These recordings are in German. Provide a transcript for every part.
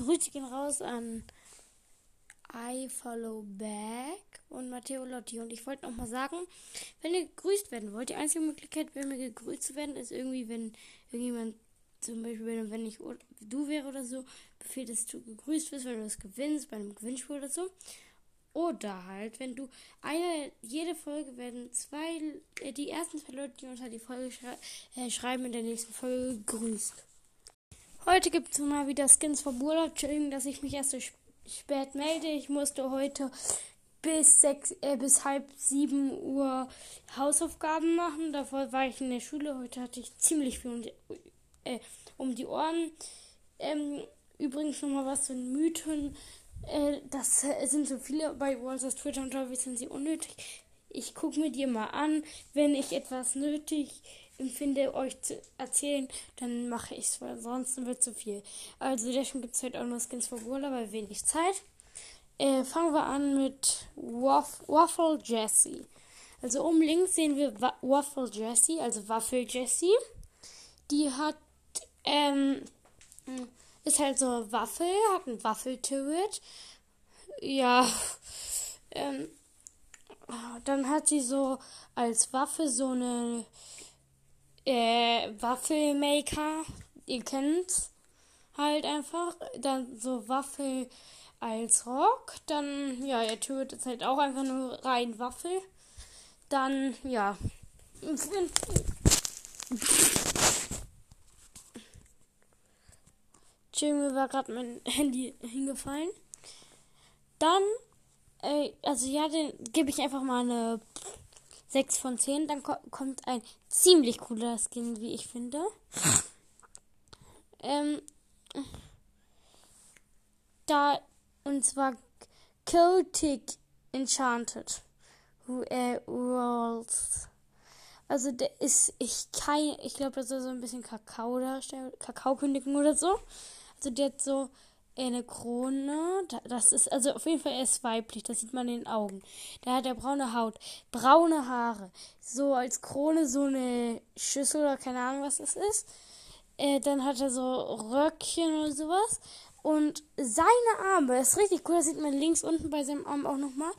Grüße gehen raus an I Follow Back und Matteo Lotti. Und ich wollte noch mal sagen, wenn ihr gegrüßt werden wollt, die einzige Möglichkeit, wenn mir gegrüßt zu werden, ist irgendwie, wenn irgendjemand, zum Beispiel, wenn ich du wäre oder so, befehlt, dass du gegrüßt wirst, wenn du es gewinnst, bei einem Gewinnspiel oder so. Oder halt, wenn du eine, jede Folge werden zwei, äh, die ersten zwei Leute, die unter die Folge schrei äh, schreiben, in der nächsten Folge gegrüßt. Heute gibt es mal wieder Skins vom Urlaub. Entschuldigung, dass ich mich erst so spät melde. Ich musste heute bis sechs, äh, bis halb sieben Uhr Hausaufgaben machen. Davor war ich in der Schule. Heute hatte ich ziemlich viel um die, äh, um die Ohren. Ähm, übrigens nochmal was zu den Mythen. Äh, das äh, sind so viele bei Walters Twitter und Tobi sind sie unnötig. Ich gucke mir die mal an. Wenn ich etwas nötig empfinde, euch zu erzählen, dann mache ich es, weil ansonsten wird zu viel. Also deswegen gibt es heute auch nur Skins for Brawler, weil wenig Zeit. Äh, fangen wir an mit Waff Waffle Jessie. Also oben links sehen wir Wa Waffle Jessie, also Waffel Jessie. Die hat, ähm, ist halt so Waffel, hat ein Waffelturret. Ja, ähm, dann hat sie so als Waffe so eine äh, Waffelmaker, ihr kennt's halt einfach. Dann so Waffel als Rock. Dann, ja, ihr tötet ist halt auch einfach nur rein Waffel. Dann, ja. Entschuldigung, mir war gerade mein Handy hingefallen. Dann, äh, also ja, den gebe ich einfach mal eine 6 von 10. Dann ko kommt ein ziemlich cooler Skin, wie ich finde. ähm, da, und zwar Celtic Enchanted. Äh, Worlds. Also der ist ich kein, ich glaube, das soll so ein bisschen Kakao darstellen, Kakao kündigen oder so. Also der hat so eine Krone. Das ist, also auf jeden Fall, er ist weiblich, das sieht man in den Augen. Da hat er braune Haut, braune Haare. So als Krone so eine Schüssel oder keine Ahnung, was das ist. Äh, dann hat er so Röckchen oder sowas. Und seine Arme, das ist richtig cool, das sieht man links unten bei seinem Arm auch nochmal.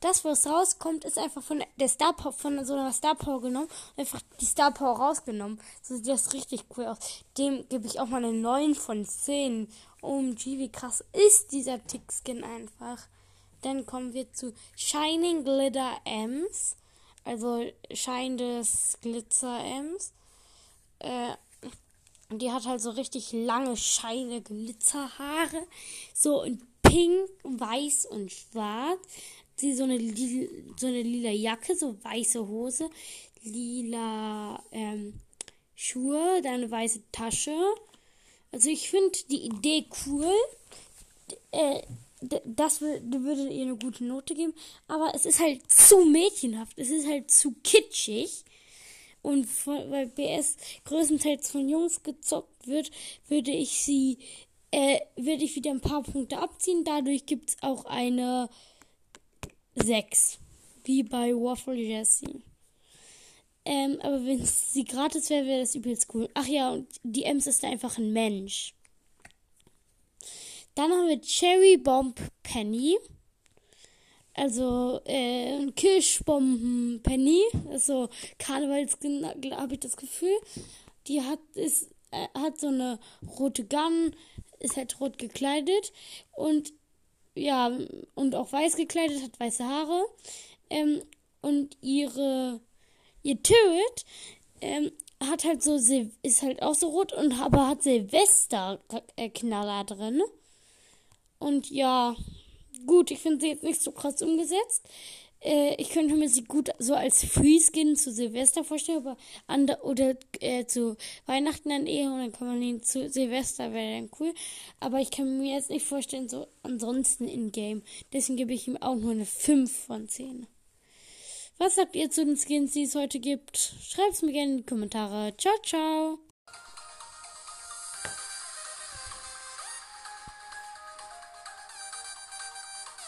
Das, was rauskommt, ist einfach von der Star Power, von so einer Star Power genommen. Einfach die Star Power rausgenommen. So sieht das richtig cool aus. Dem gebe ich auch mal eine 9 von 10. OMG, wie krass ist dieser Tick-Skin einfach. Dann kommen wir zu Shining Glitter Ems. Also scheinendes Glitzer Ems. Äh, die hat halt so richtig lange, scheine Glitzerhaare. So in pink, weiß und schwarz. Sie so eine, so eine lila Jacke, so weiße Hose, lila ähm, Schuhe, dann eine weiße Tasche. Also ich finde die Idee cool. Äh, das würde ihr eine gute Note geben. Aber es ist halt zu mädchenhaft. Es ist halt zu kitschig. Und von, weil BS größtenteils von Jungs gezockt wird, würde ich sie, äh, würde ich wieder ein paar Punkte abziehen. Dadurch gibt es auch eine 6. Wie bei Waffle Jessie. Ähm, aber wenn sie gratis wäre, wäre das übelst cool. Ach ja, und die Ems ist einfach ein Mensch. Dann haben wir Cherry Bomb Penny. Also, äh, Kirschbomben Penny. Also, Karnevalskin, habe ich das Gefühl. Die hat, ist, äh, hat so eine rote Gun, ist halt rot gekleidet und ja, und auch weiß gekleidet, hat weiße Haare. Ähm, und ihre ihr Turret ähm, hat halt so, ist halt auch so rot und aber hat Silvester-Knaller drin. Und ja, gut, ich finde sie jetzt nicht so krass umgesetzt. Äh, ich könnte mir sie gut so als Free-Skin zu Silvester vorstellen, aber ander oder äh, zu Weihnachten dann eher und dann kann man ihn zu Silvester, wäre dann cool. Aber ich kann mir jetzt nicht vorstellen, so ansonsten in-game. Deswegen gebe ich ihm auch nur eine 5 von 10. Was sagt ihr zu den Skins, die es heute gibt? Schreibt es mir gerne in die Kommentare. Ciao, ciao!